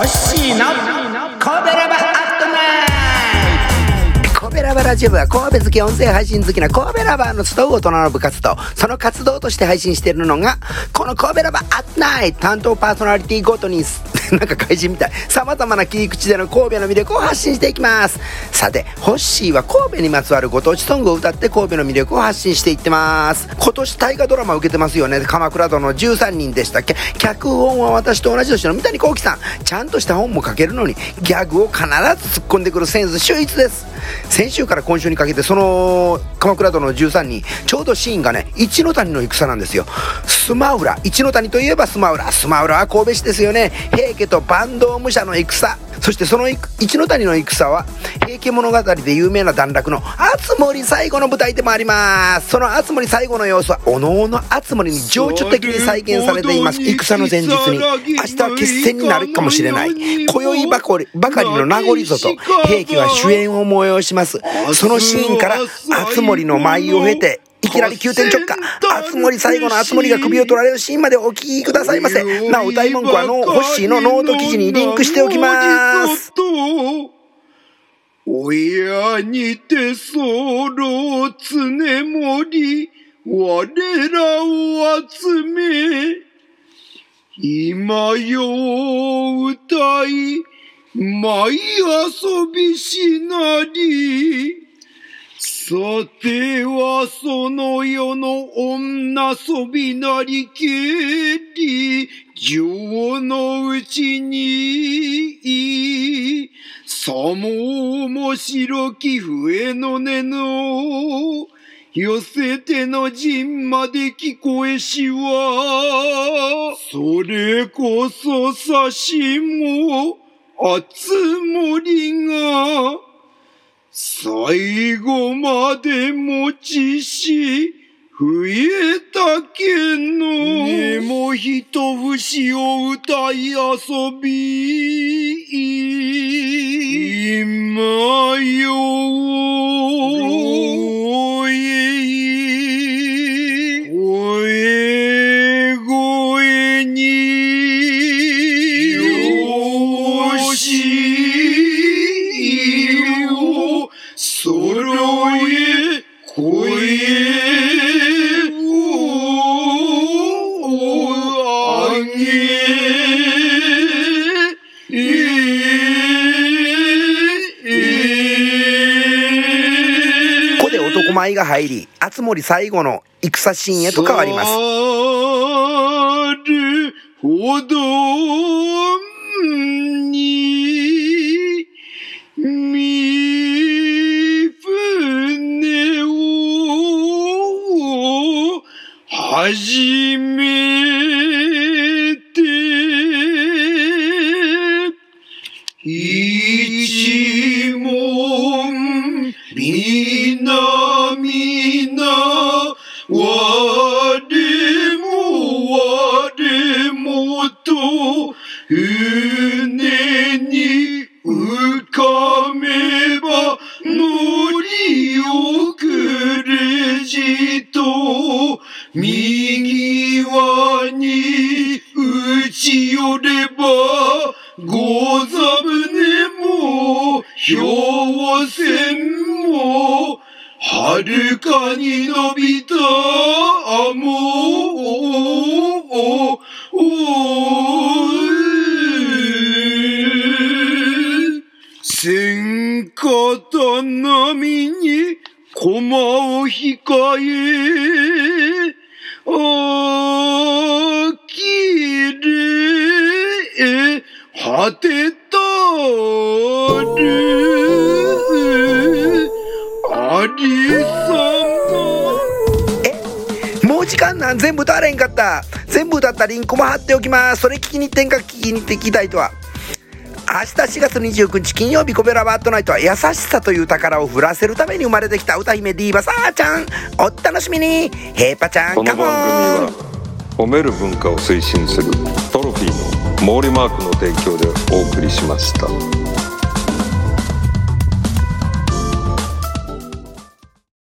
ホッシーの神戸ラバアットナイト。神戸ラバラジオ部は神戸好き音声配信好きな神戸ラバーの集う大人の部活とその活動として配信しているのがこの神戸ラバアットナイト。担当パーソナリティごとに なんか怪人みたい。様々な切り口での神戸の魅力を発信していきます。さてホッシーは神戸にまつわるご当地ソングを歌って神戸の魅力を発信していってます。今年大河ドラマ受けてますよね。鎌倉殿の13人でしたっけ？脚本は私と同じ年の三谷幸喜さん。ちゃんとした本も書けるのにギャグを必ず突っ込んでくるセンス秀逸です。先週から今週にかけてその鎌倉殿の13人ちょうどシーンがね一ノ谷の戦なんですよ。スマウラ一ノ谷といえばスマウラ。スマウラは神戸市ですよね。平家と坂東武者の戦。そしてその一ノ谷の戦は平家物語で有名な段落の熱森最後の舞台でもあります。その熱森最後の様子はおのおの熱森に情緒的に再現されています。戦の前日に。明日は決戦になるかもしれない。今宵ばかりばかりの名残ぞと平家は酒宴を催します。そのシーンから敦盛の舞を経ていきなり急転直下、敦盛最期の敦盛が首を取られるシーンまでお聞きくださいませ。なお、謡い文句はの、ホッシーのノート記事にリンクしておきます。親にて候経盛我らを集め今よ歌い舞遊びしなりさてはその世の女そびなりけり、情のうちに、さも面白き笛の音の、寄せての陣まで聞こえしは、それこそさしも、あつ森が、最後まで持ちし、増えたけの、ねも一節を歌い遊び、今よ、声声に、よし男前が入り、熱森最後の戦シーンへと変わります。るほどに、身船を始めと船に浮かめば乗り遅れじと右側に打ち寄ればござ船も氷船もはるかに伸びたもう、に駒を控え、あきれ果てたる。ありさえもう時間なん？全部歌われんかった。全部歌ったリンクも貼っておきます。それ聞きに行ってんか？聞きに行ってきたいとは。明日4月29日金曜日コベラバットナイトは優しさという宝を振らせるために生まれてきた歌姫ディーバさあちゃん。お楽しみに。ヘイパちゃんこの番組は褒める文化を推進するトロフィーの毛利マークの提供でお送りしました。